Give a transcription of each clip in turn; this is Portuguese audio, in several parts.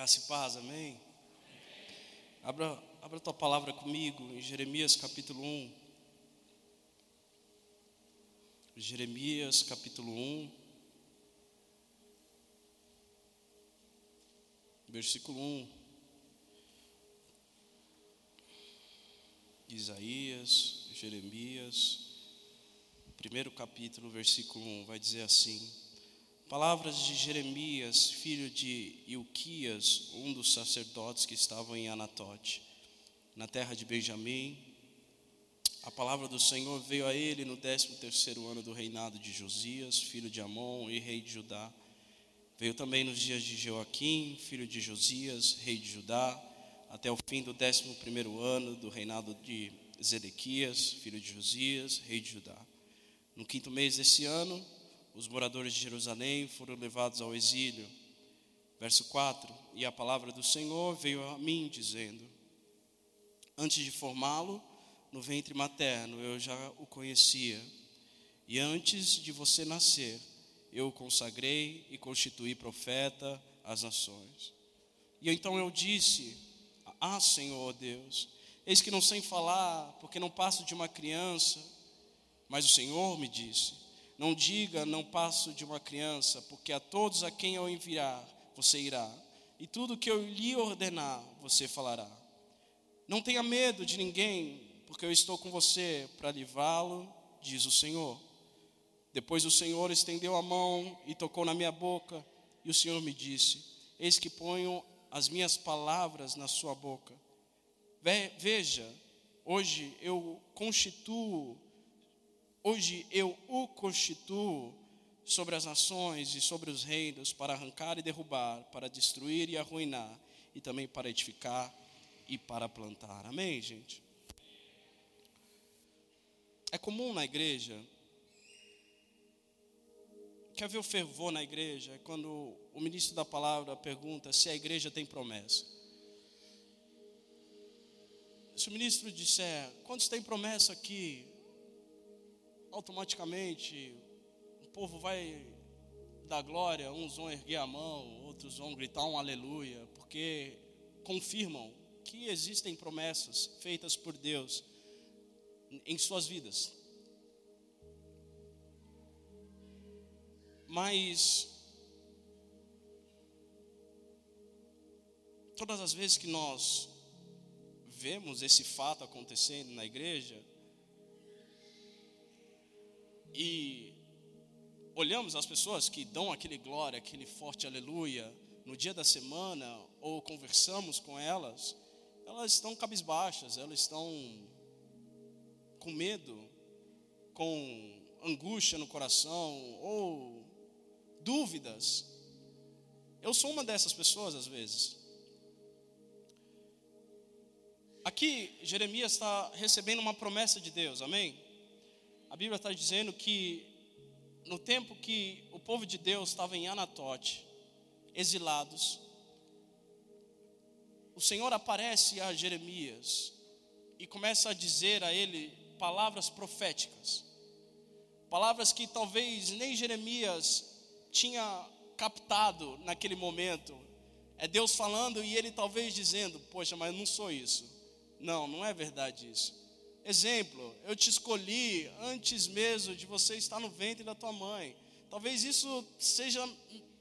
Graça e paz, amém? Abra, abra tua palavra comigo em Jeremias capítulo 1. Jeremias capítulo 1, versículo 1. Isaías, Jeremias, primeiro capítulo, versículo 1, vai dizer assim: Palavras de Jeremias, filho de Ilquias, um dos sacerdotes que estavam em Anatote, na terra de Benjamim. A palavra do Senhor veio a ele no décimo terceiro ano do reinado de Josias, filho de Amon e rei de Judá. Veio também nos dias de Joaquim, filho de Josias, rei de Judá, até o fim do décimo primeiro ano do reinado de Zedequias, filho de Josias, rei de Judá. No quinto mês desse ano, os moradores de Jerusalém foram levados ao exílio. Verso 4: E a palavra do Senhor veio a mim, dizendo: Antes de formá-lo no ventre materno, eu já o conhecia, e antes de você nascer, eu o consagrei e constituí profeta às nações. E então eu disse: Ah, Senhor Deus, eis que não sei falar, porque não passo de uma criança. Mas o Senhor me disse: não diga, não passo de uma criança, porque a todos a quem eu enviar, você irá, e tudo que eu lhe ordenar, você falará. Não tenha medo de ninguém, porque eu estou com você para livrá-lo, diz o Senhor. Depois o Senhor estendeu a mão e tocou na minha boca, e o Senhor me disse: Eis que ponho as minhas palavras na sua boca. Veja, hoje eu constituo Hoje eu o constituo sobre as nações e sobre os reinos para arrancar e derrubar, para destruir e arruinar, e também para edificar e para plantar. Amém, gente? É comum na igreja. Quer ver o fervor na igreja? É quando o ministro da palavra pergunta se a igreja tem promessa. Se o ministro disser, quantos tem promessa aqui? Automaticamente o povo vai dar glória, uns vão erguer a mão, outros vão gritar um aleluia, porque confirmam que existem promessas feitas por Deus em suas vidas. Mas todas as vezes que nós vemos esse fato acontecendo na igreja, e olhamos as pessoas que dão aquele glória, aquele forte aleluia no dia da semana, ou conversamos com elas, elas estão cabisbaixas, elas estão com medo, com angústia no coração, ou dúvidas. Eu sou uma dessas pessoas às vezes. Aqui, Jeremias está recebendo uma promessa de Deus, amém? A Bíblia está dizendo que no tempo que o povo de Deus estava em Anatote, exilados, o Senhor aparece a Jeremias e começa a dizer a ele palavras proféticas, palavras que talvez nem Jeremias tinha captado naquele momento. É Deus falando e ele talvez dizendo: Poxa, mas não sou isso. Não, não é verdade isso. Exemplo, eu te escolhi antes mesmo de você estar no ventre da tua mãe. Talvez isso seja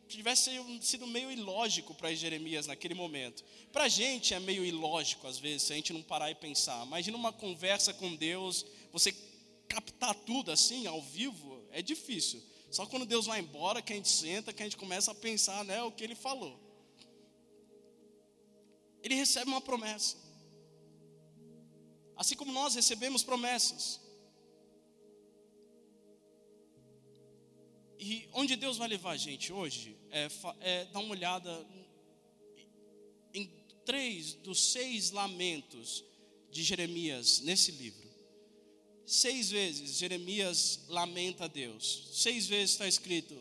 tivesse sido meio ilógico para Jeremias naquele momento. Para a gente é meio ilógico às vezes se a gente não parar e pensar. Imagina uma conversa com Deus, você captar tudo assim ao vivo é difícil. Só quando Deus vai embora que a gente senta, que a gente começa a pensar, né, o que Ele falou. Ele recebe uma promessa assim como nós recebemos promessas. E onde Deus vai levar a gente hoje é, é dar uma olhada em três dos seis lamentos de Jeremias nesse livro. Seis vezes Jeremias lamenta a Deus. Seis vezes está escrito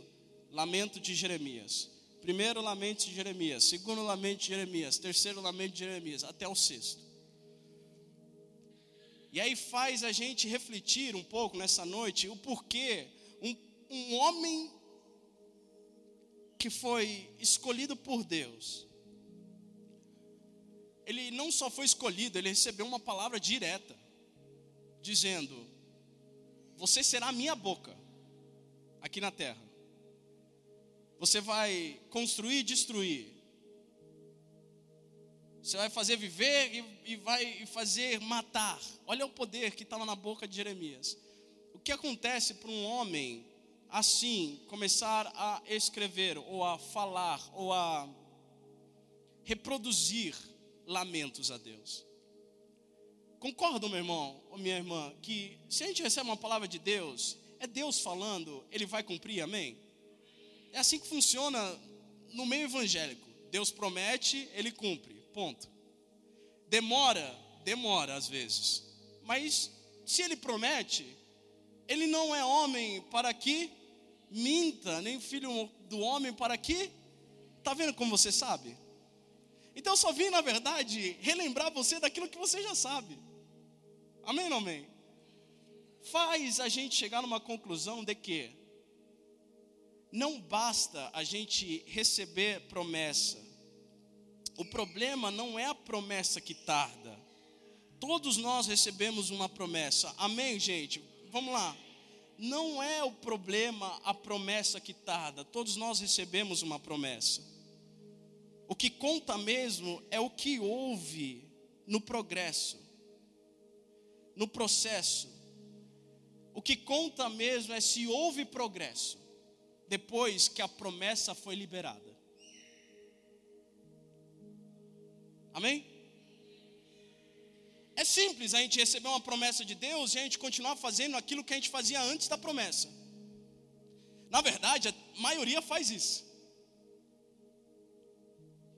lamento de Jeremias. Primeiro lamento de Jeremias, segundo lamento de Jeremias, terceiro lamento de Jeremias, até o sexto. E aí faz a gente refletir um pouco nessa noite o porquê um, um homem que foi escolhido por Deus, ele não só foi escolhido, ele recebeu uma palavra direta, dizendo: Você será minha boca aqui na terra. Você vai construir e destruir. Você vai fazer viver e, e vai fazer matar. Olha o poder que estava na boca de Jeremias. O que acontece para um homem assim começar a escrever, ou a falar, ou a reproduzir lamentos a Deus? Concordo, meu irmão ou minha irmã, que se a gente recebe uma palavra de Deus, é Deus falando, ele vai cumprir, amém? É assim que funciona no meio evangélico. Deus promete, ele cumpre. Ponto. Demora, demora às vezes. Mas se ele promete, ele não é homem para que minta, nem filho do homem para que. Está vendo como você sabe? Então eu só vim, na verdade, relembrar você daquilo que você já sabe. Amém ou amém? Faz a gente chegar numa conclusão de que não basta a gente receber promessa. O problema não é a promessa que tarda. Todos nós recebemos uma promessa. Amém, gente? Vamos lá. Não é o problema a promessa que tarda. Todos nós recebemos uma promessa. O que conta mesmo é o que houve no progresso, no processo. O que conta mesmo é se houve progresso depois que a promessa foi liberada. Amém? É simples a gente receber uma promessa de Deus e a gente continuar fazendo aquilo que a gente fazia antes da promessa. Na verdade, a maioria faz isso.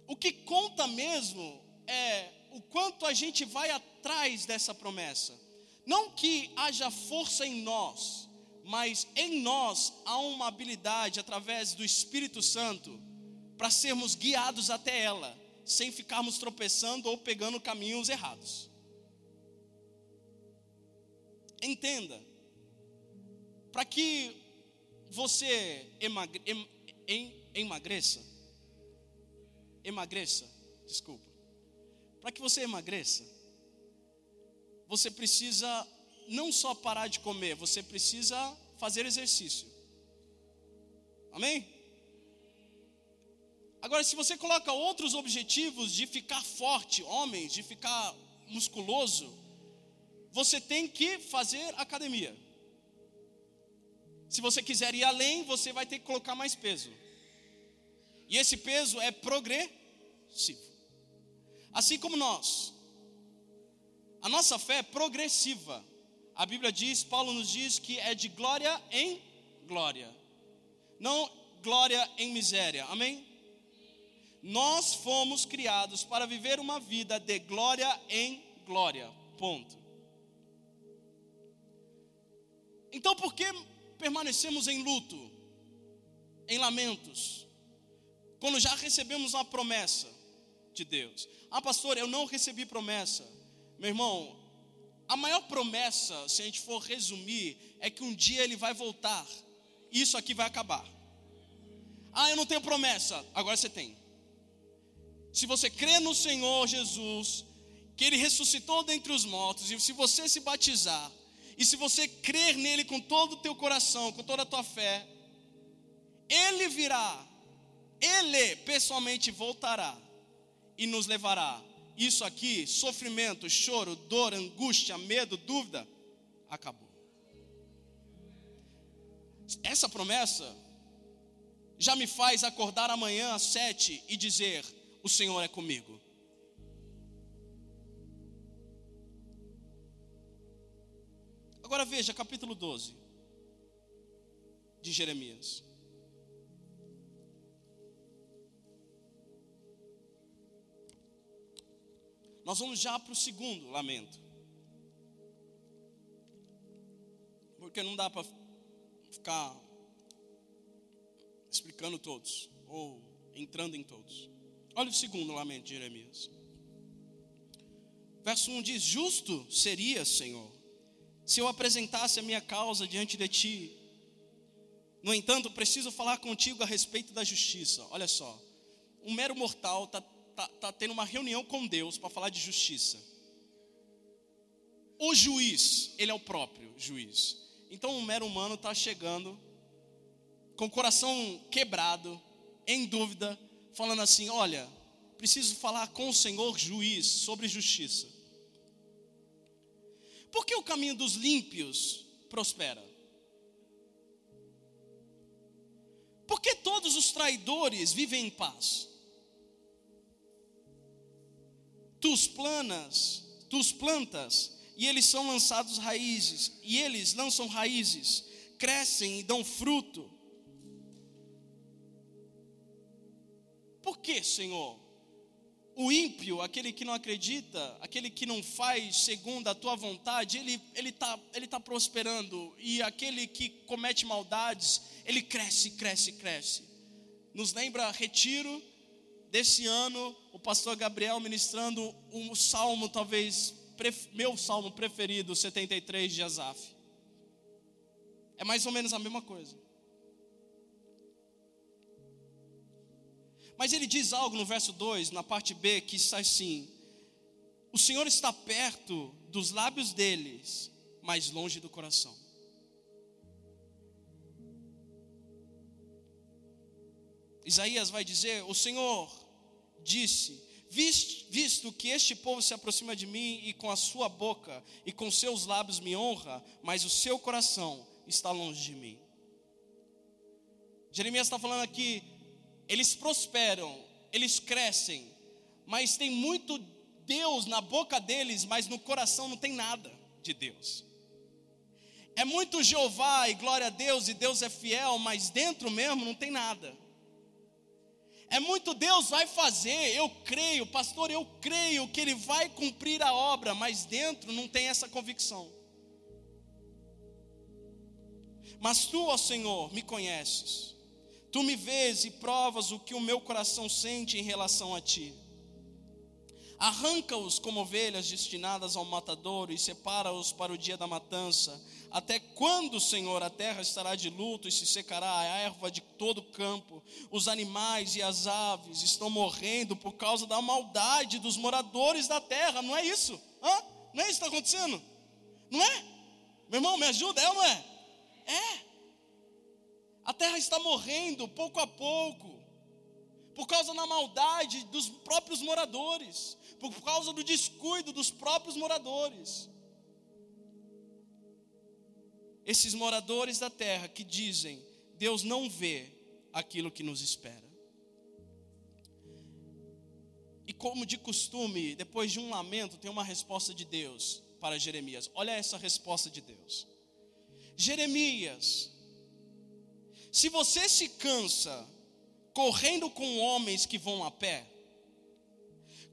O que conta mesmo é o quanto a gente vai atrás dessa promessa. Não que haja força em nós, mas em nós há uma habilidade através do Espírito Santo para sermos guiados até ela, sem ficarmos tropeçando ou pegando caminhos errados. Entenda, para que você emagre, em, em, emagreça, emagreça, desculpa, para que você emagreça, você precisa não só parar de comer, você precisa fazer exercício. Amém? Agora, se você coloca outros objetivos de ficar forte, homens, de ficar musculoso, você tem que fazer academia. Se você quiser ir além, você vai ter que colocar mais peso. E esse peso é progressivo. Assim como nós. A nossa fé é progressiva. A Bíblia diz, Paulo nos diz que é de glória em glória, não glória em miséria, amém? Nós fomos criados para viver uma vida de glória em glória, ponto. Então, por que permanecemos em luto, em lamentos, quando já recebemos uma promessa de Deus? Ah, pastor, eu não recebi promessa. Meu irmão, a maior promessa, se a gente for resumir, é que um dia ele vai voltar. Isso aqui vai acabar. Ah, eu não tenho promessa. Agora você tem. Se você crê no Senhor Jesus, que ele ressuscitou dentre os mortos, e se você se batizar, e se você crer nele com todo o teu coração, com toda a tua fé, ele virá, ele pessoalmente voltará e nos levará isso aqui, sofrimento, choro, dor, angústia, medo, dúvida, acabou. Essa promessa já me faz acordar amanhã às sete e dizer: O Senhor é comigo. Agora veja, capítulo 12 de Jeremias. Nós vamos já para o segundo lamento. Porque não dá para ficar explicando todos, ou entrando em todos. Olha o segundo lamento de Jeremias. Verso 1 diz: Justo seria, Senhor, se eu apresentasse a minha causa diante de ti. No entanto, preciso falar contigo a respeito da justiça. Olha só, um mero mortal está tá, tá tendo uma reunião com Deus para falar de justiça. O juiz, ele é o próprio juiz. Então um mero humano está chegando com o coração quebrado, em dúvida, falando assim: olha, preciso falar com o Senhor juiz sobre justiça. Por que o caminho dos límpios prospera? Por que todos os traidores vivem em paz? Tu os planas, tu os plantas, e eles são lançados raízes, e eles lançam raízes, crescem e dão fruto. Por que, Senhor? O ímpio, aquele que não acredita, aquele que não faz segundo a tua vontade, ele ele tá ele tá prosperando e aquele que comete maldades, ele cresce, cresce, cresce. Nos lembra retiro desse ano, o pastor Gabriel ministrando um salmo talvez meu salmo preferido, 73 de Asaf. É mais ou menos a mesma coisa. Mas ele diz algo no verso 2, na parte B, que está assim: O Senhor está perto dos lábios deles, mas longe do coração. Isaías vai dizer: O Senhor disse: Visto que este povo se aproxima de mim e com a sua boca e com seus lábios me honra, mas o seu coração está longe de mim. Jeremias está falando aqui eles prosperam, eles crescem, mas tem muito Deus na boca deles, mas no coração não tem nada de Deus. É muito Jeová e glória a Deus, e Deus é fiel, mas dentro mesmo não tem nada. É muito Deus vai fazer, eu creio, pastor, eu creio que Ele vai cumprir a obra, mas dentro não tem essa convicção. Mas tu, ó Senhor, me conheces. Tu me vês e provas o que o meu coração sente em relação a ti. Arranca-os como ovelhas destinadas ao matadouro e separa-os para o dia da matança. Até quando, Senhor, a terra estará de luto e se secará a erva de todo o campo? Os animais e as aves estão morrendo por causa da maldade dos moradores da terra. Não é isso? Hã? Não é isso que está acontecendo? Não é? Meu irmão, me ajuda? É ou não é? É. A terra está morrendo pouco a pouco, por causa da maldade dos próprios moradores, por causa do descuido dos próprios moradores. Esses moradores da terra que dizem: Deus não vê aquilo que nos espera. E como de costume, depois de um lamento, tem uma resposta de Deus para Jeremias. Olha essa resposta de Deus. Jeremias, se você se cansa correndo com homens que vão a pé,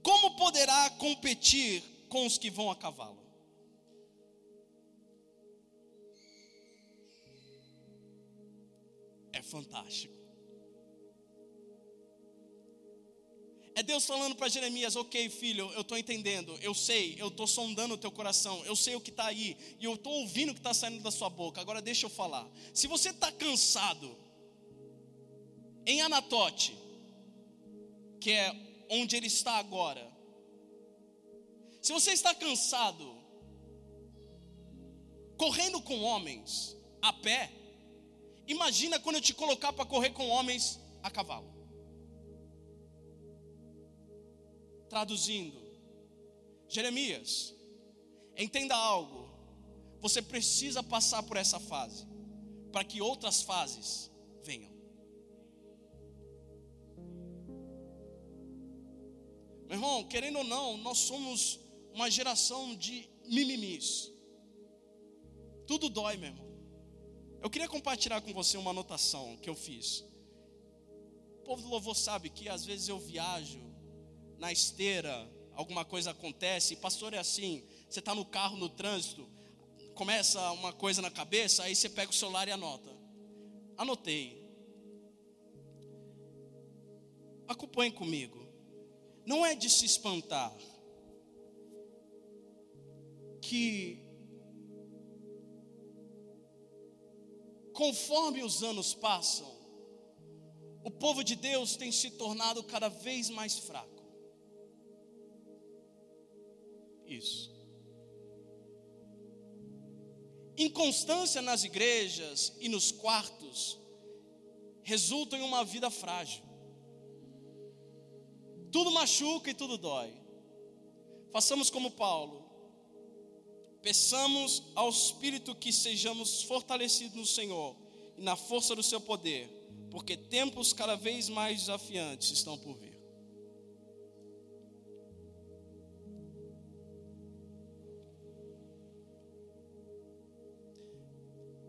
como poderá competir com os que vão a cavalo? É fantástico. É Deus falando para Jeremias: Ok, filho, eu estou entendendo, eu sei, eu estou sondando o teu coração, eu sei o que está aí, e eu estou ouvindo o que está saindo da sua boca. Agora deixa eu falar. Se você está cansado, em Anatote, que é onde ele está agora, se você está cansado, correndo com homens a pé, imagina quando eu te colocar para correr com homens a cavalo. Traduzindo, Jeremias, entenda algo. Você precisa passar por essa fase para que outras fases venham. Meu irmão, querendo ou não, nós somos uma geração de mimimis. Tudo dói, meu irmão. Eu queria compartilhar com você uma anotação que eu fiz. O povo do louvor sabe que às vezes eu viajo na esteira, alguma coisa acontece, pastor é assim, você está no carro, no trânsito, começa uma coisa na cabeça, aí você pega o celular e anota. Anotei. Acompanhe comigo. Não é de se espantar que, conforme os anos passam, o povo de Deus tem se tornado cada vez mais fraco. Isso. Inconstância nas igrejas e nos quartos resulta em uma vida frágil. Tudo machuca e tudo dói. Façamos como Paulo. Peçamos ao Espírito que sejamos fortalecidos no Senhor e na força do seu poder, porque tempos cada vez mais desafiantes estão por vir.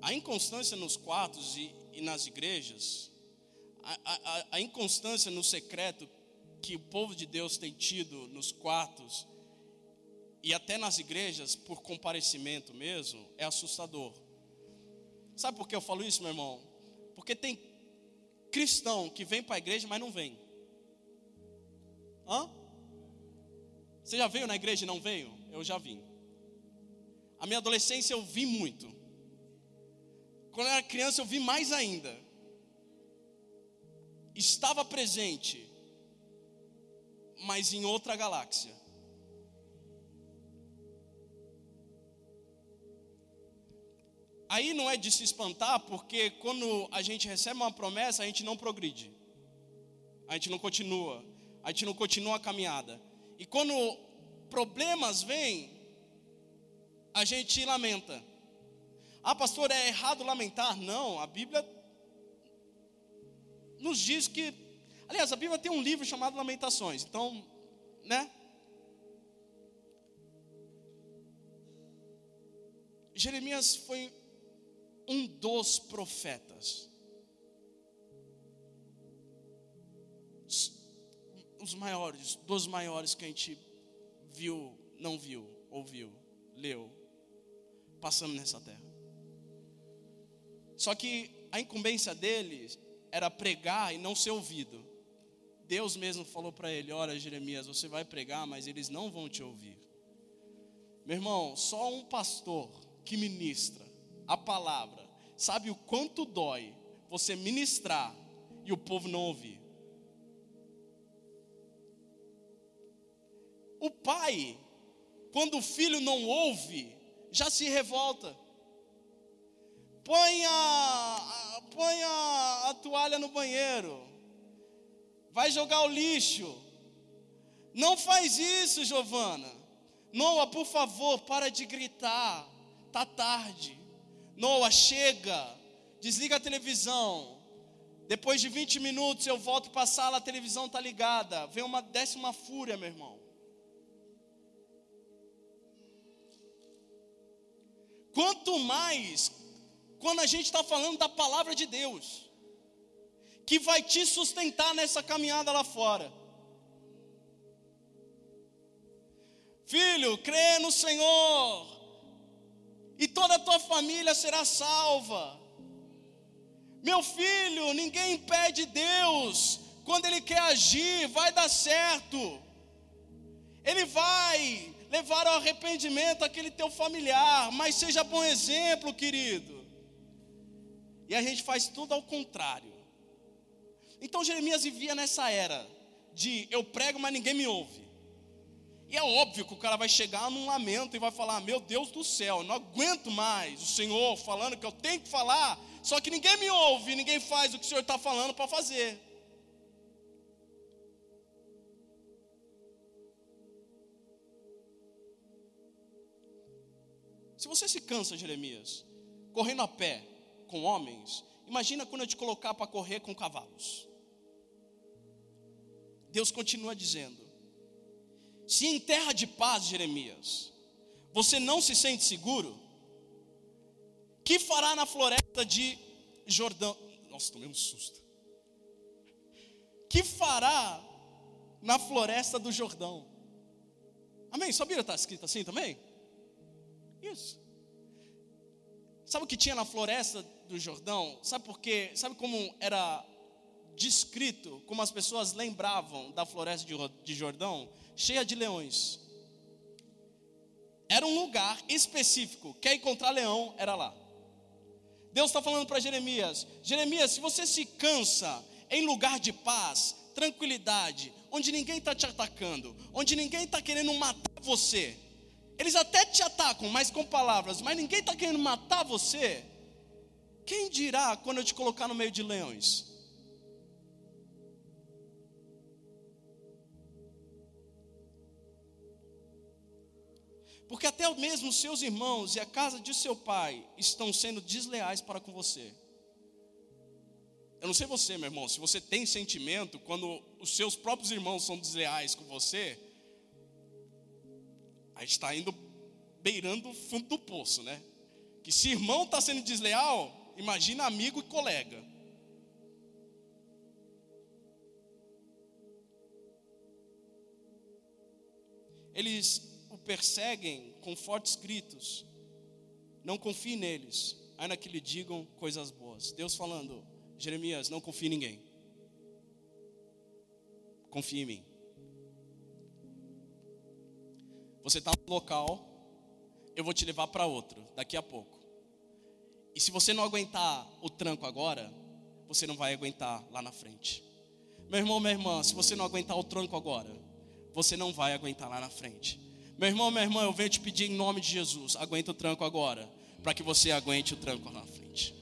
A inconstância nos quartos e, e nas igrejas, a, a, a inconstância no secreto que o povo de Deus tem tido nos quartos e até nas igrejas, por comparecimento mesmo, é assustador. Sabe por que eu falo isso, meu irmão? Porque tem cristão que vem para a igreja, mas não vem. Hã? Você já veio na igreja e não veio? Eu já vim. A minha adolescência eu vi muito. Quando eu era criança, eu vi mais ainda. Estava presente, mas em outra galáxia. Aí não é de se espantar, porque quando a gente recebe uma promessa, a gente não progride, a gente não continua, a gente não continua a caminhada. E quando problemas vêm, a gente lamenta. Ah, pastor, é errado lamentar? Não, a Bíblia nos diz que. Aliás, a Bíblia tem um livro chamado Lamentações, então, né? Jeremias foi um dos profetas. Os maiores, dos maiores que a gente viu, não viu, ouviu, leu, passando nessa terra. Só que a incumbência dele era pregar e não ser ouvido. Deus mesmo falou para ele: Olha, Jeremias, você vai pregar, mas eles não vão te ouvir. Meu irmão, só um pastor que ministra a palavra sabe o quanto dói você ministrar e o povo não ouvir. O pai, quando o filho não ouve, já se revolta põe a, põe a, a toalha no banheiro, vai jogar o lixo. Não faz isso, Giovana. Noa, por favor, para de gritar. Tá tarde. Noa, chega. Desliga a televisão. Depois de 20 minutos eu volto para a sala, a televisão está ligada. Vem uma décima fúria, meu irmão. Quanto mais quando a gente está falando da palavra de Deus, que vai te sustentar nessa caminhada lá fora. Filho, crê no Senhor, e toda a tua família será salva. Meu filho, ninguém impede Deus, quando Ele quer agir, vai dar certo. Ele vai levar ao arrependimento aquele teu familiar, mas seja bom exemplo, querido. E a gente faz tudo ao contrário. Então Jeremias vivia nessa era de eu prego, mas ninguém me ouve. E é óbvio que o cara vai chegar num lamento e vai falar: Meu Deus do céu, não aguento mais o Senhor falando que eu tenho que falar, só que ninguém me ouve, ninguém faz o que o Senhor está falando para fazer. Se você se cansa, Jeremias, correndo a pé, com homens, imagina quando eu te colocar para correr com cavalos. Deus continua dizendo: se em terra de paz, Jeremias, você não se sente seguro, que fará na floresta de Jordão? Nossa, tomei um susto. Que fará na floresta do Jordão? Amém? Sua Bíblia está escrita assim também? Isso. Sabe o que tinha na floresta do Jordão? Sabe por quê? Sabe como era descrito, como as pessoas lembravam da floresta de Jordão? Cheia de leões. Era um lugar específico. Quer encontrar leão? Era lá. Deus está falando para Jeremias: Jeremias, se você se cansa em lugar de paz, tranquilidade, onde ninguém está te atacando, onde ninguém está querendo matar você, Eles até te atacam, mas com palavras, mas ninguém está querendo matar você. Quem dirá quando eu te colocar no meio de leões? Porque até mesmo seus irmãos e a casa de seu pai estão sendo desleais para com você. Eu não sei você, meu irmão, se você tem sentimento quando os seus próprios irmãos são desleais com você, a gente está indo beirando o fundo do poço, né? Que se irmão está sendo desleal, imagina amigo e colega. Eles o perseguem com fortes gritos. Não confie neles, ainda que lhe digam coisas boas. Deus falando, Jeremias, não confie em ninguém. Confie em mim. Você está no local, eu vou te levar para outro daqui a pouco. E se você não aguentar o tranco agora, você não vai aguentar lá na frente. Meu irmão, minha irmã, se você não aguentar o tranco agora, você não vai aguentar lá na frente. Meu irmão, minha irmã, eu venho te pedir em nome de Jesus, aguenta o tranco agora, para que você aguente o tranco lá na frente.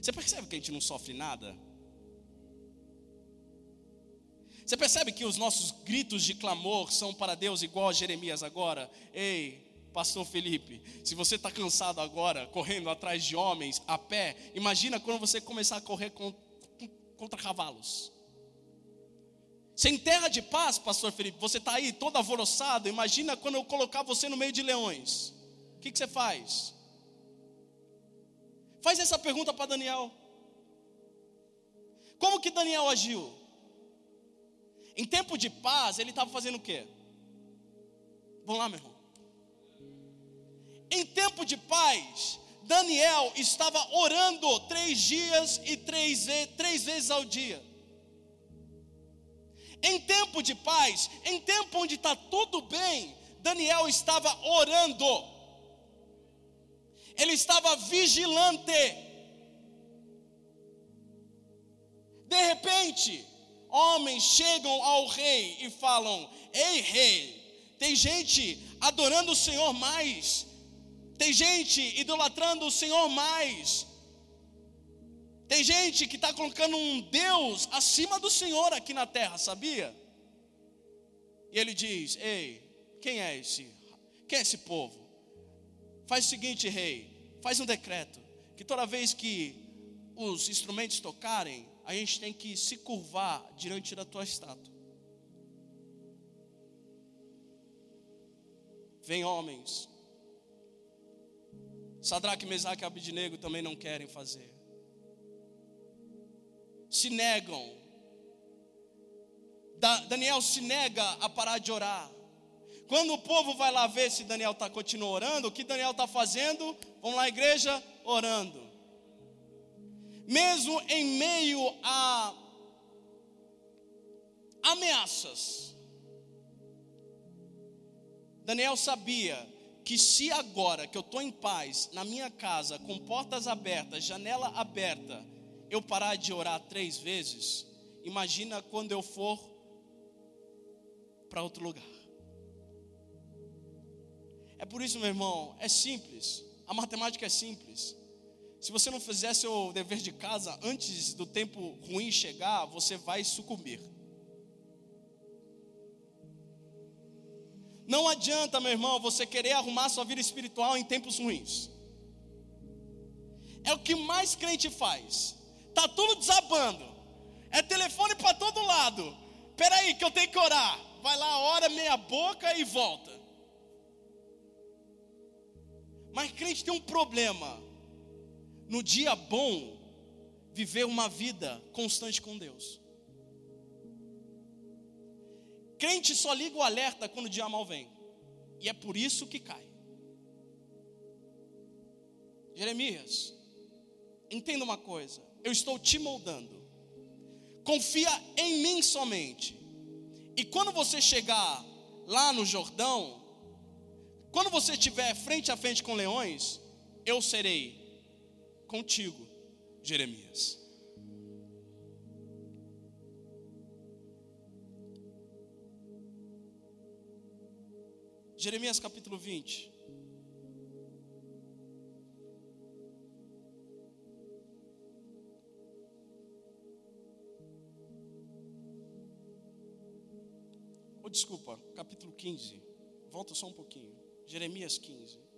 Você percebe que a gente não sofre nada? Você percebe que os nossos gritos de clamor são para Deus igual a Jeremias agora? Ei, Pastor Felipe, se você está cansado agora, correndo atrás de homens a pé, imagina quando você começar a correr contra cavalos. Sem terra de paz, Pastor Felipe, você está aí todo alvoroçado. Imagina quando eu colocar você no meio de leões. O que, que você faz? Faz essa pergunta para Daniel. Como que Daniel agiu? Em tempo de paz, ele estava fazendo o quê? Vamos lá, meu irmão. Em tempo de paz, Daniel estava orando três dias e três, três vezes ao dia. Em tempo de paz, em tempo onde está tudo bem, Daniel estava orando ele estava vigilante. De repente, homens chegam ao rei e falam: Ei, rei, tem gente adorando o Senhor mais, tem gente idolatrando o Senhor mais, tem gente que está colocando um Deus acima do Senhor aqui na terra, sabia? E ele diz: Ei, quem é esse? Quem é esse povo? Faz o seguinte, rei, faz um decreto que toda vez que os instrumentos tocarem, a gente tem que se curvar diante da tua estátua. Vem homens. Sadraque, Mesaque e Abidnego também não querem fazer. Se negam. Daniel se nega a parar de orar. Quando o povo vai lá ver se Daniel está continuando orando, o que Daniel está fazendo? Vamos lá, igreja, orando. Mesmo em meio a ameaças, Daniel sabia que se agora que eu estou em paz, na minha casa, com portas abertas, janela aberta, eu parar de orar três vezes, imagina quando eu for para outro lugar. É por isso, meu irmão, é simples. A matemática é simples. Se você não fizer seu dever de casa antes do tempo ruim chegar, você vai sucumbir. Não adianta, meu irmão, você querer arrumar sua vida espiritual em tempos ruins. É o que mais crente faz. Tá tudo desabando. É telefone para todo lado. Espera aí que eu tenho que orar. Vai lá, ora meia boca e volta. Mas crente tem um problema. No dia bom, viver uma vida constante com Deus. Crente só liga o alerta quando o dia mal vem. E é por isso que cai. Jeremias, entenda uma coisa. Eu estou te moldando. Confia em mim somente. E quando você chegar lá no Jordão, quando você estiver frente a frente com leões, eu serei contigo, Jeremias. Jeremias capítulo 20. Oh, desculpa, capítulo 15. Volta só um pouquinho. Jeremias 15.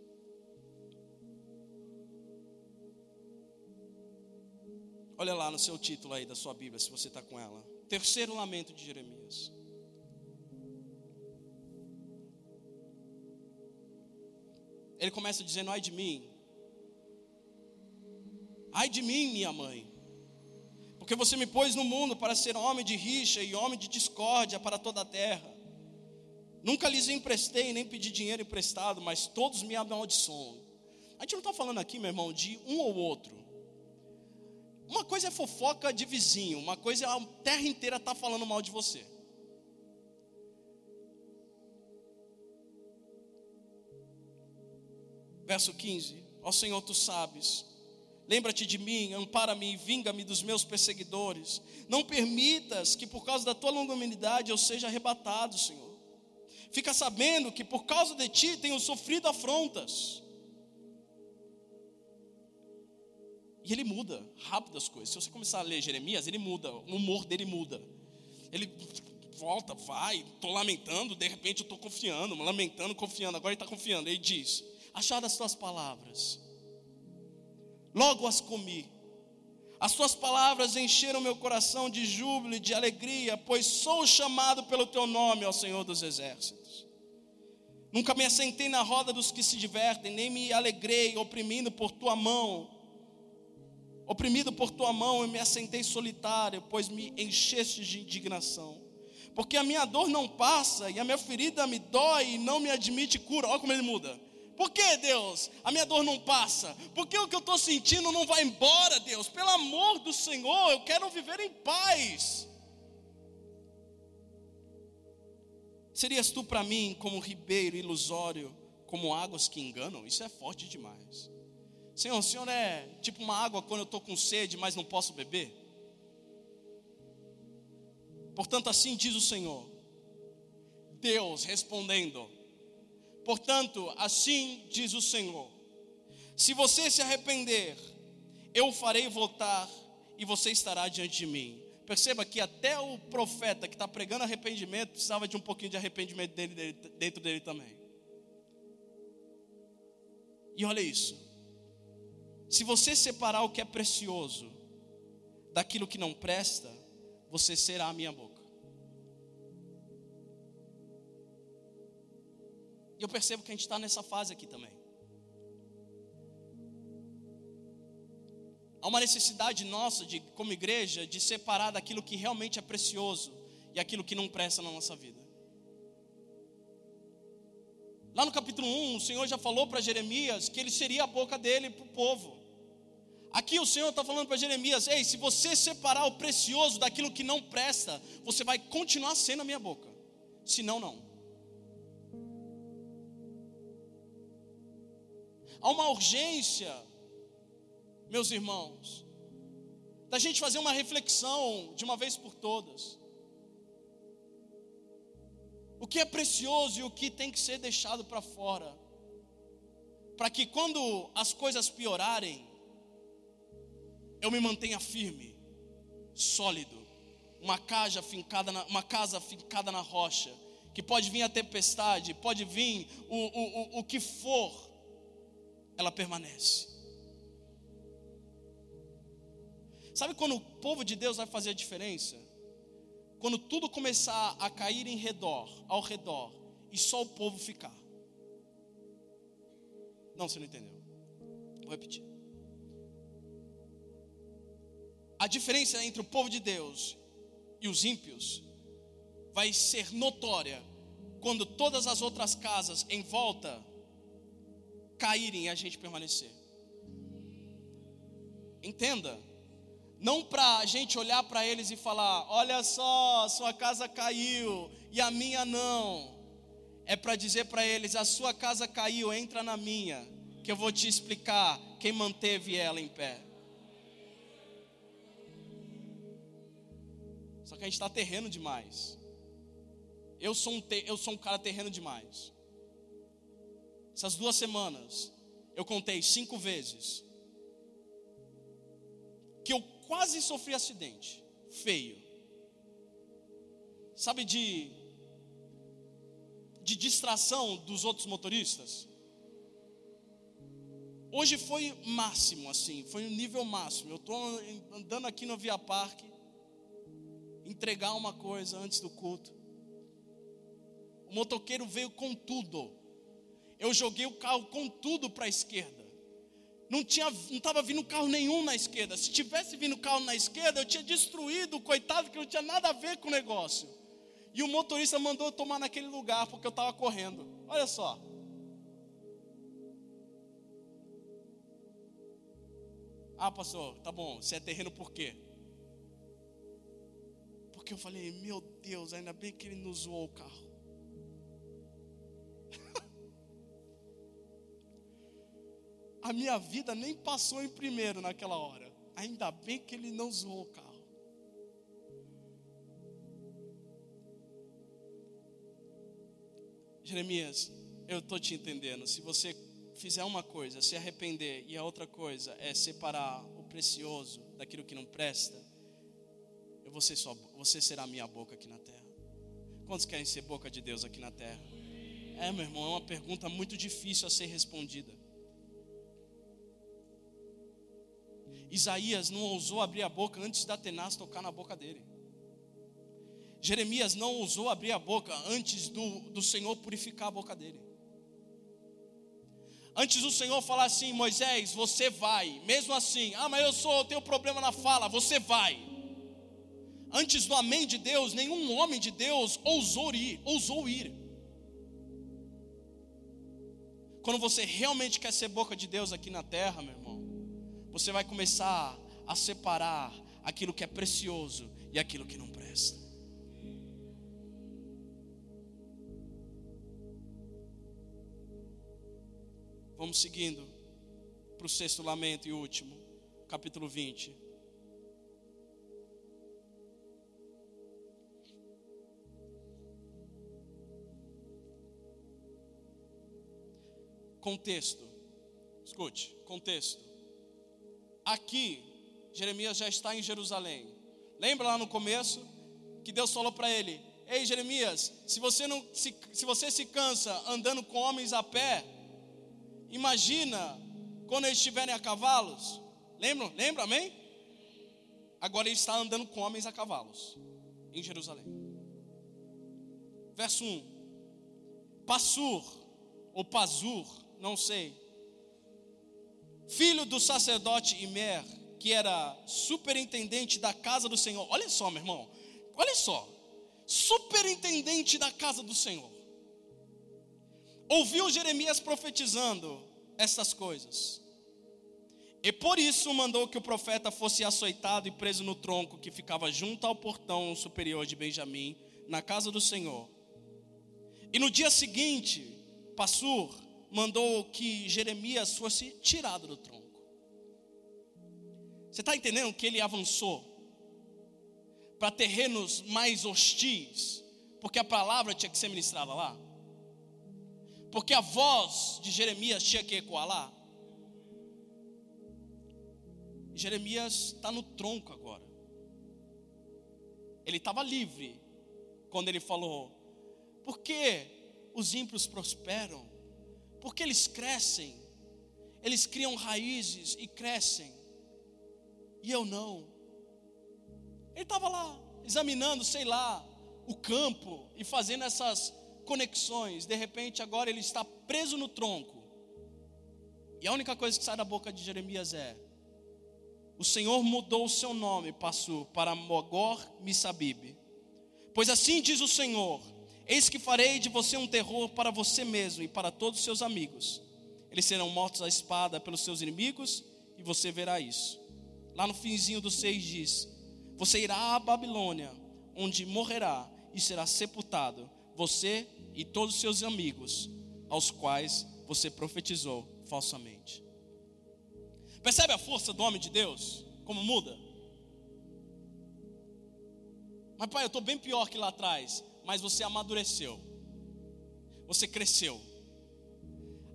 Olha lá no seu título aí da sua Bíblia, se você está com ela. Terceiro lamento de Jeremias. Ele começa dizendo: Ai de mim, ai de mim, minha mãe, porque você me pôs no mundo para ser homem de rixa e homem de discórdia para toda a terra. Nunca lhes emprestei nem pedi dinheiro emprestado, mas todos me amaldiçoam. A gente não está falando aqui, meu irmão, de um ou outro. Uma coisa é fofoca de vizinho, uma coisa é a terra inteira está falando mal de você. Verso 15: Ó Senhor, tu sabes, lembra-te de mim, ampara-me e vinga-me dos meus perseguidores. Não permitas que por causa da tua longanimidade eu seja arrebatado, Senhor. Fica sabendo que por causa de ti tenho sofrido afrontas. E ele muda rápido as coisas. Se você começar a ler Jeremias, ele muda, o humor dele muda. Ele volta, vai, estou lamentando, de repente eu estou confiando, lamentando, confiando, agora ele está confiando. Ele diz: Achar as tuas palavras, logo as comi. As tuas palavras encheram meu coração de júbilo e de alegria, pois sou chamado pelo teu nome, ó Senhor dos exércitos. Nunca me assentei na roda dos que se divertem, nem me alegrei oprimindo por tua mão. Oprimido por tua mão, eu me assentei solitário, pois me encheste de indignação. Porque a minha dor não passa e a minha ferida me dói e não me admite cura. Olha como ele muda. Por que, Deus? A minha dor não passa? Porque o que eu estou sentindo não vai embora, Deus? Pelo amor do Senhor, eu quero viver em paz. Serias tu para mim como ribeiro ilusório, como águas que enganam? Isso é forte demais. Senhor, o Senhor é tipo uma água quando eu estou com sede, mas não posso beber? Portanto, assim diz o Senhor. Deus respondendo: Portanto, assim diz o Senhor: se você se arrepender, eu o farei voltar e você estará diante de mim. Perceba que até o profeta que está pregando arrependimento precisava de um pouquinho de arrependimento dele, dele, dentro dele também. E olha isso. Se você separar o que é precioso daquilo que não presta, você será a minha boca. E eu percebo que a gente está nessa fase aqui também. Há uma necessidade nossa, de, como igreja, de separar daquilo que realmente é precioso e aquilo que não presta na nossa vida. Lá no capítulo 1, o Senhor já falou para Jeremias que ele seria a boca dele para o povo. Aqui o Senhor está falando para Jeremias: Ei, se você separar o precioso daquilo que não presta, você vai continuar sendo a minha boca. Senão, não. Há uma urgência, meus irmãos, da gente fazer uma reflexão de uma vez por todas. O que é precioso e o que tem que ser deixado para fora, para que quando as coisas piorarem, eu me mantenha firme, sólido, uma casa fincada na, uma casa fincada na rocha, que pode vir a tempestade, pode vir o, o, o, o que for, ela permanece. Sabe quando o povo de Deus vai fazer a diferença? Quando tudo começar a cair em redor, ao redor, e só o povo ficar. Não, você não entendeu. Vou repetir. A diferença entre o povo de Deus e os ímpios vai ser notória quando todas as outras casas em volta caírem e a gente permanecer. Entenda, não para a gente olhar para eles e falar: olha só, sua casa caiu e a minha não. É para dizer para eles: a sua casa caiu, entra na minha, que eu vou te explicar quem manteve ela em pé. Só que a gente está terreno demais. Eu sou, um te, eu sou um cara terreno demais. Essas duas semanas, eu contei cinco vezes que eu quase sofri acidente feio. Sabe de de distração dos outros motoristas? Hoje foi máximo assim, foi um nível máximo. Eu estou andando aqui no Via Parque, entregar uma coisa antes do culto. O motoqueiro veio com tudo. Eu joguei o carro com tudo para a esquerda. Não tinha, não estava vindo carro nenhum na esquerda. Se tivesse vindo carro na esquerda, eu tinha destruído o coitado que não tinha nada a ver com o negócio. E o motorista mandou eu tomar naquele lugar porque eu estava correndo. Olha só. Ah, pastor, tá bom. Se é terreno por quê? Porque eu falei, meu Deus, ainda bem que ele não zoou o carro. a minha vida nem passou em primeiro naquela hora. Ainda bem que ele não zoou o carro. Jeremias, eu estou te entendendo. Se você fizer uma coisa, se arrepender, e a outra coisa é separar o precioso daquilo que não presta, eu vou ser só, você será minha boca aqui na terra. Quantos querem ser boca de Deus aqui na terra? É, meu irmão, é uma pergunta muito difícil a ser respondida. Isaías não ousou abrir a boca antes da tenaz tocar na boca dele. Jeremias não ousou abrir a boca antes do, do Senhor purificar a boca dele. Antes do Senhor falar assim, Moisés, você vai. Mesmo assim, ah, mas eu sou, eu tenho problema na fala, você vai. Antes do amém de Deus, nenhum homem de Deus ousou ir, ousou ir. Quando você realmente quer ser boca de Deus aqui na terra, meu irmão, você vai começar a separar aquilo que é precioso e aquilo que não presta. Vamos seguindo para o sexto lamento e último, capítulo 20. Contexto, escute, contexto aqui, Jeremias já está em Jerusalém. Lembra lá no começo que Deus falou para ele: Ei Jeremias, se você não se, se você se cansa andando com homens a pé, imagina quando eles estiverem a cavalos. Lembra? Lembra, amém? Agora ele está andando com homens a cavalos em Jerusalém. Verso 1. Passur ou Pazur, não sei filho do sacerdote Imer, que era superintendente da casa do Senhor. Olha só, meu irmão, olha só, superintendente da casa do Senhor. Ouviu Jeremias profetizando essas coisas. E por isso mandou que o profeta fosse açoitado e preso no tronco que ficava junto ao portão superior de Benjamim, na casa do Senhor. E no dia seguinte, Passur, mandou que Jeremias fosse tirado do tronco. Você está entendendo que ele avançou para terrenos mais hostis, porque a palavra tinha que ser ministrada lá? Porque a voz de Jeremias tinha que ecoar lá? Jeremias está no tronco agora. Ele estava livre quando ele falou: Por que os ímpios prosperam porque eles crescem, eles criam raízes e crescem, e eu não. Ele estava lá, examinando, sei lá, o campo e fazendo essas conexões. De repente, agora ele está preso no tronco. E a única coisa que sai da boca de Jeremias é: O Senhor mudou o seu nome, passou para Mogor Missabib. Pois assim diz o Senhor: Eis que farei de você um terror para você mesmo e para todos os seus amigos. Eles serão mortos à espada pelos seus inimigos, e você verá isso. Lá no finzinho do 6 diz: Você irá à Babilônia, onde morrerá e será sepultado, você e todos os seus amigos, aos quais você profetizou falsamente. Percebe a força do homem de Deus? Como muda? Mas pai, eu estou bem pior que lá atrás mas você amadureceu. Você cresceu.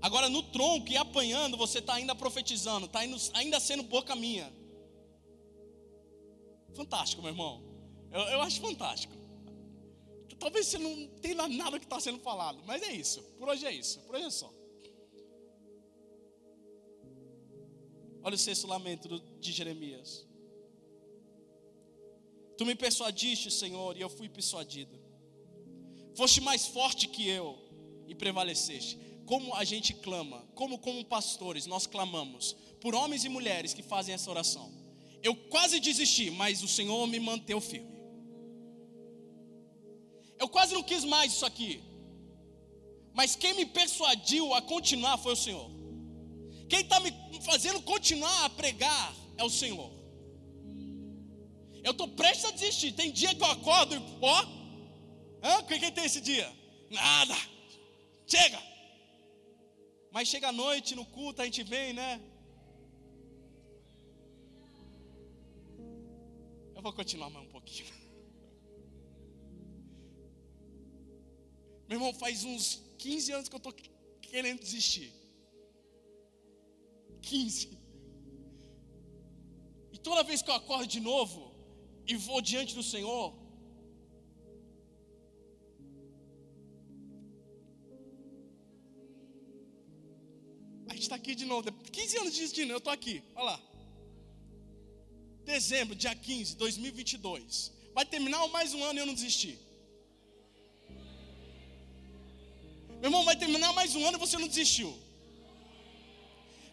Agora no tronco e apanhando, você está ainda profetizando, está ainda sendo boca minha. Fantástico, meu irmão. Eu, eu acho fantástico. Talvez você não tenha nada que está sendo falado, mas é isso. Por hoje é isso. Por hoje é só. Olha o sexto lamento de Jeremias. Tu me persuadiste, Senhor, e eu fui persuadido. Foste mais forte que eu e prevaleceste. Como a gente clama, como como pastores nós clamamos por homens e mulheres que fazem essa oração. Eu quase desisti, mas o Senhor me manteve firme. Eu quase não quis mais isso aqui. Mas quem me persuadiu a continuar foi o Senhor. Quem está me fazendo continuar a pregar é o Senhor. Eu estou prestes a desistir. Tem dia que eu acordo e, ó, hã? quem tem esse dia? Nada, chega. Mas chega a noite no culto, a gente vem, né? Eu vou continuar mais um pouquinho. Meu irmão, faz uns 15 anos que eu estou querendo desistir. 15. E toda vez que eu acordo de novo, e vou diante do Senhor, a gente está aqui de novo, 15 anos desistindo, eu estou aqui, olha lá. Dezembro, dia 15, 2022. Vai terminar mais um ano e eu não desisti. Meu irmão, vai terminar mais um ano e você não desistiu.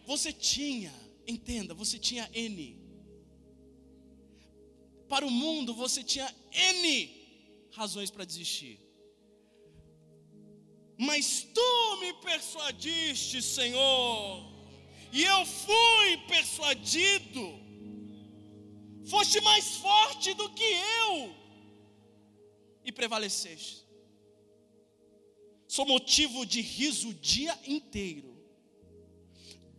Você tinha, entenda, você tinha N para o mundo você tinha N razões para desistir. Mas tu me persuadiste, Senhor, e eu fui persuadido. Foste mais forte do que eu e prevaleceste. Sou motivo de riso o dia inteiro.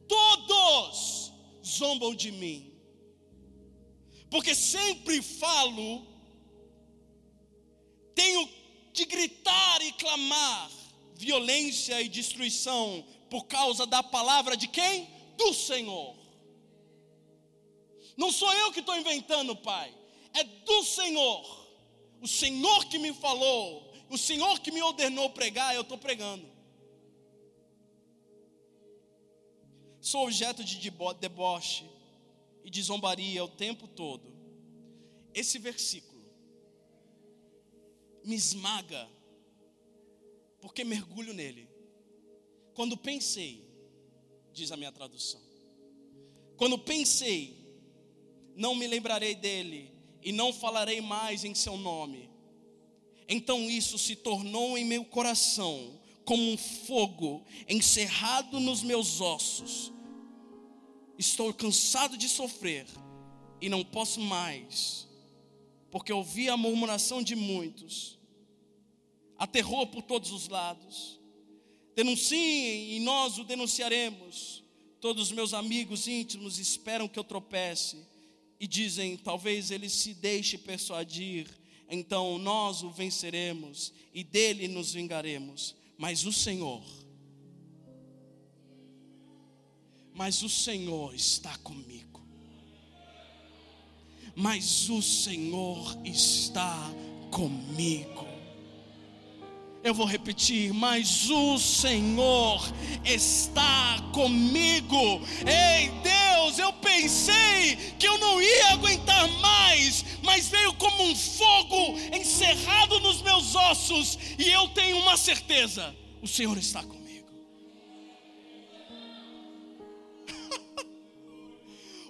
Todos zombam de mim porque sempre falo, tenho de gritar e clamar violência e destruição por causa da palavra de quem? Do Senhor. Não sou eu que estou inventando, Pai, é do Senhor. O Senhor que me falou, o Senhor que me ordenou pregar, eu estou pregando. Sou objeto de deboche, e de zombaria o tempo todo. Esse versículo me esmaga, porque mergulho nele. Quando pensei, diz a minha tradução, quando pensei, não me lembrarei dele e não falarei mais em seu nome. Então isso se tornou em meu coração como um fogo encerrado nos meus ossos Estou cansado de sofrer e não posso mais, porque ouvi a murmuração de muitos, aterrou por todos os lados. Denunciem e nós o denunciaremos. Todos os meus amigos íntimos esperam que eu tropece e dizem: talvez ele se deixe persuadir, então nós o venceremos e dele nos vingaremos. Mas o Senhor mas o Senhor está comigo. Mas o Senhor está comigo. Eu vou repetir, mas o Senhor está comigo. Ei, Deus, eu pensei que eu não ia aguentar mais, mas veio como um fogo encerrado nos meus ossos, e eu tenho uma certeza: o Senhor está comigo.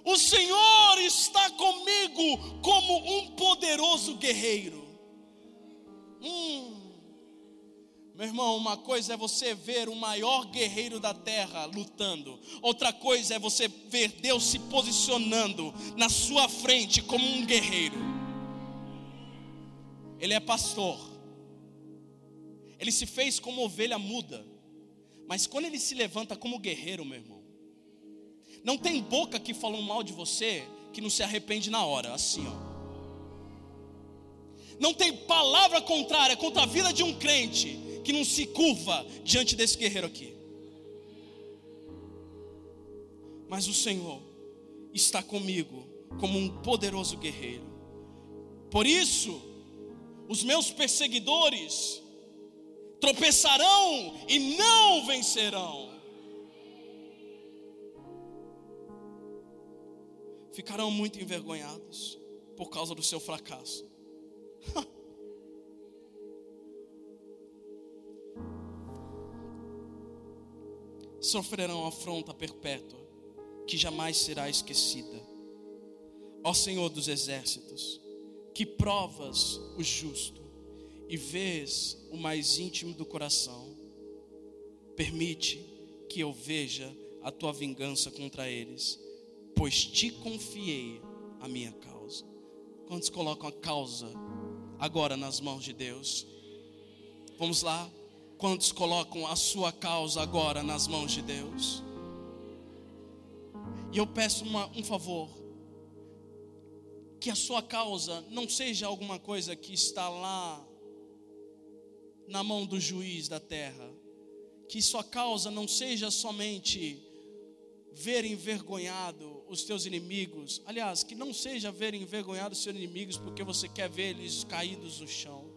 O Senhor está comigo como um poderoso guerreiro. Hum. Meu irmão, uma coisa é você ver o maior guerreiro da terra lutando, outra coisa é você ver Deus se posicionando na sua frente como um guerreiro. Ele é pastor, ele se fez como ovelha muda, mas quando ele se levanta como guerreiro, meu irmão, não tem boca que falam mal de você que não se arrepende na hora, assim, ó. Não tem palavra contrária contra a vida de um crente que não se curva diante desse guerreiro aqui. mas o Senhor está comigo como um poderoso guerreiro. Por isso, os meus perseguidores tropeçarão e não vencerão. Ficarão muito envergonhados por causa do seu fracasso. Sofrerão afronta perpétua que jamais será esquecida. Ó Senhor dos exércitos, que provas o justo e vês o mais íntimo do coração, permite que eu veja a tua vingança contra eles, pois te confiei a minha causa. Quantos colocam a causa agora nas mãos de Deus? Vamos lá? Quantos colocam a sua causa agora nas mãos de Deus? E eu peço uma, um favor que a sua causa não seja alguma coisa que está lá na mão do juiz da terra, que sua causa não seja somente ver envergonhado os teus inimigos, aliás, que não seja ver envergonhado os seus inimigos porque você quer ver eles caídos no chão.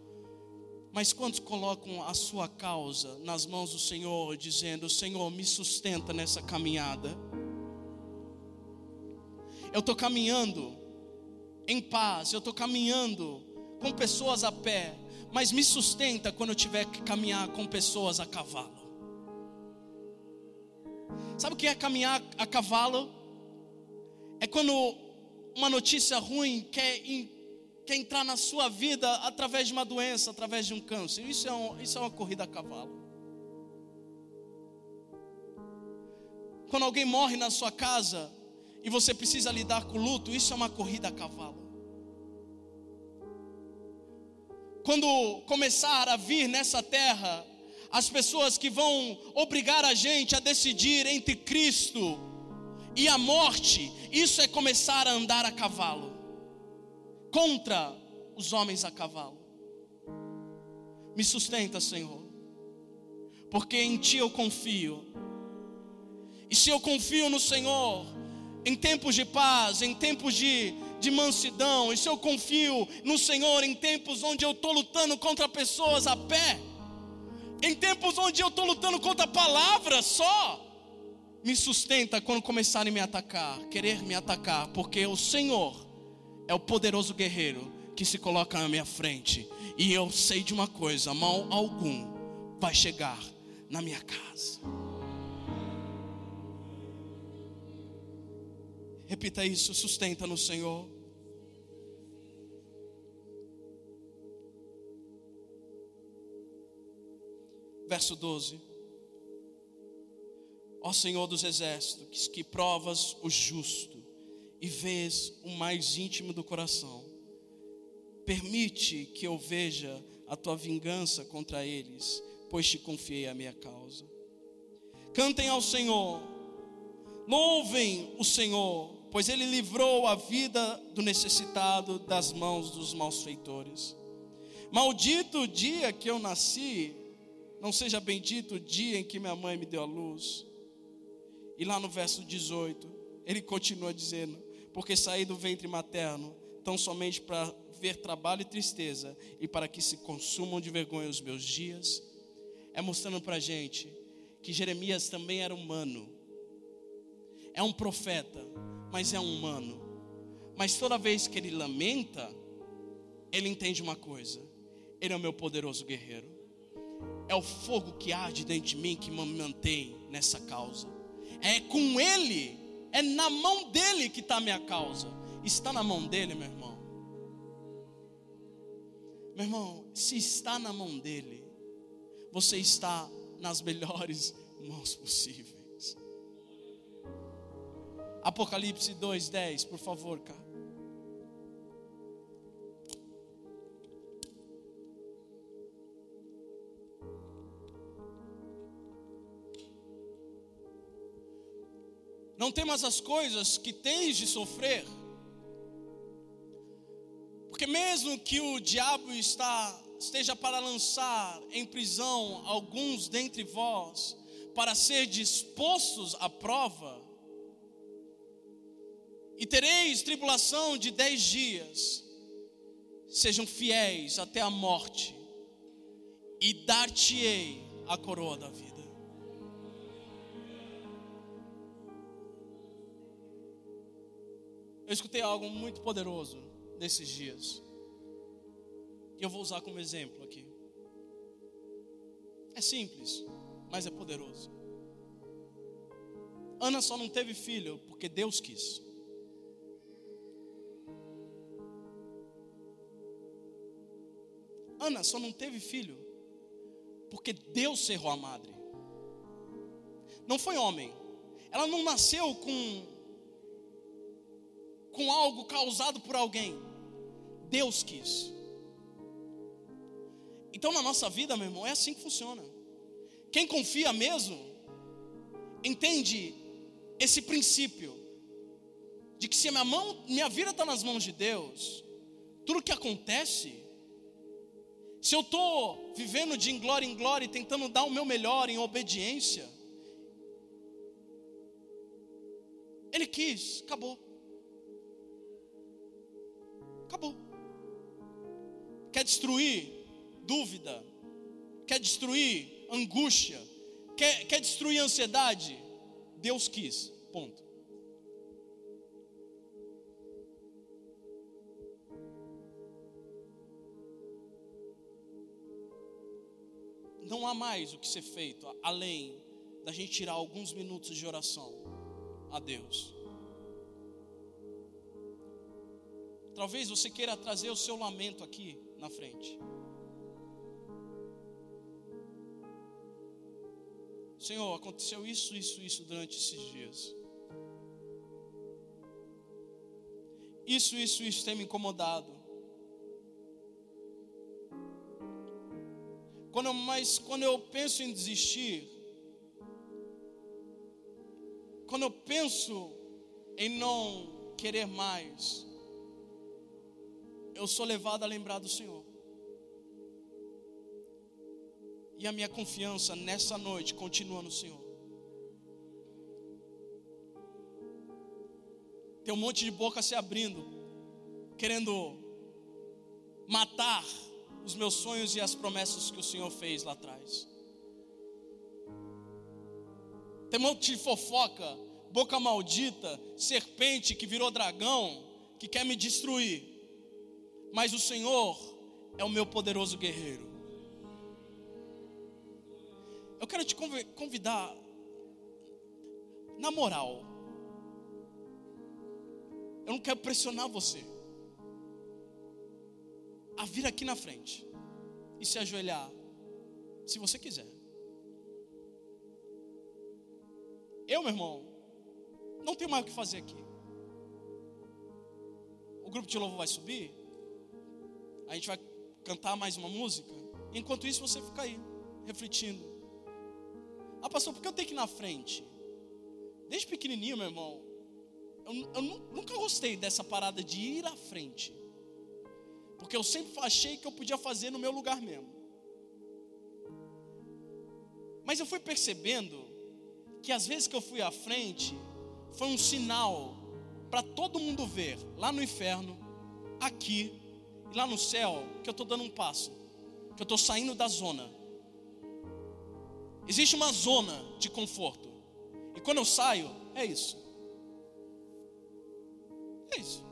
Mas quantos colocam a sua causa nas mãos do Senhor, dizendo: Senhor, me sustenta nessa caminhada. Eu estou caminhando em paz, eu estou caminhando com pessoas a pé, mas me sustenta quando eu tiver que caminhar com pessoas a cavalo. Sabe o que é caminhar a cavalo? É quando uma notícia ruim quer, quer entrar na sua vida através de uma doença, através de um câncer. Isso é, um, isso é uma corrida a cavalo. Quando alguém morre na sua casa, e você precisa lidar com o luto, isso é uma corrida a cavalo. Quando começar a vir nessa terra as pessoas que vão obrigar a gente a decidir entre Cristo e a morte, isso é começar a andar a cavalo contra os homens a cavalo. Me sustenta, Senhor, porque em Ti eu confio. E se eu confio no Senhor, em tempos de paz, em tempos de, de mansidão, e se eu confio no Senhor em tempos onde eu estou lutando contra pessoas a pé, em tempos onde eu estou lutando contra palavras só, me sustenta quando começarem a me atacar, querer me atacar, porque o Senhor é o poderoso guerreiro que se coloca na minha frente, e eu sei de uma coisa: mal algum vai chegar na minha casa. Repita isso, sustenta no Senhor. Verso 12. Ó Senhor dos exércitos, que provas o justo e vês o mais íntimo do coração, permite que eu veja a tua vingança contra eles, pois te confiei a minha causa. Cantem ao Senhor, louvem o Senhor, pois ele livrou a vida do necessitado das mãos dos malfeitores. Maldito o dia que eu nasci, não seja bendito o dia em que minha mãe me deu a luz. E lá no verso 18, ele continua dizendo: Porque saí do ventre materno, tão somente para ver trabalho e tristeza, e para que se consumam de vergonha os meus dias. É mostrando para a gente que Jeremias também era humano, é um profeta, mas é um humano. Mas toda vez que ele lamenta, ele entende uma coisa: Ele é o meu poderoso guerreiro. É o fogo que arde dentro de mim que me mantém nessa causa. É com Ele, é na mão dele que está a minha causa. Está na mão dele, meu irmão. Meu irmão, se está na mão dele, você está nas melhores mãos possíveis. Apocalipse 2:10, por favor, cara. Não temas as coisas que tens de sofrer, porque mesmo que o diabo está, esteja para lançar em prisão alguns dentre vós, para ser dispostos à prova, E tereis tribulação de dez dias. Sejam fiéis até a morte, e dar-te-ei a coroa da vida. Eu escutei algo muito poderoso nesses dias. E eu vou usar como exemplo aqui. É simples, mas é poderoso. Ana só não teve filho porque Deus quis. Ana só não teve filho porque Deus cerrou a madre. Não foi homem. Ela não nasceu com com algo causado por alguém. Deus quis. Então na nossa vida, meu irmão, é assim que funciona. Quem confia mesmo entende esse princípio de que se minha mão, minha vida está nas mãos de Deus, tudo que acontece, se eu estou vivendo de glória em glória e tentando dar o meu melhor em obediência, Ele quis, acabou. Acabou. Quer destruir dúvida? Quer destruir angústia? Quer, quer destruir ansiedade? Deus quis. Ponto. Não há mais o que ser feito além da gente tirar alguns minutos de oração a Deus. Talvez você queira trazer o seu lamento aqui na frente. Senhor, aconteceu isso, isso, isso durante esses dias. Isso, isso, isso tem me incomodado. Quando eu, mas quando eu penso em desistir, quando eu penso em não querer mais, eu sou levado a lembrar do Senhor. E a minha confiança nessa noite continua no Senhor. Tem um monte de boca se abrindo, querendo matar os meus sonhos e as promessas que o Senhor fez lá atrás. Tem um monte de fofoca, boca maldita, serpente que virou dragão, que quer me destruir mas o Senhor é o meu poderoso guerreiro. Eu quero te convidar, na moral, eu não quero pressionar você, a vir aqui na frente e se ajoelhar, se você quiser. Eu, meu irmão, não tenho mais o que fazer aqui. O grupo de louvor vai subir a gente vai cantar mais uma música. Enquanto isso, você fica aí, refletindo. Ah, pastor, por que eu tenho que ir na frente? Desde pequenininho, meu irmão, eu, eu nunca gostei dessa parada de ir à frente. Porque eu sempre achei que eu podia fazer no meu lugar mesmo. Mas eu fui percebendo que às vezes que eu fui à frente, foi um sinal para todo mundo ver, lá no inferno, aqui, lá no céu que eu estou dando um passo, que eu estou saindo da zona. Existe uma zona de conforto. E quando eu saio, é isso. É isso.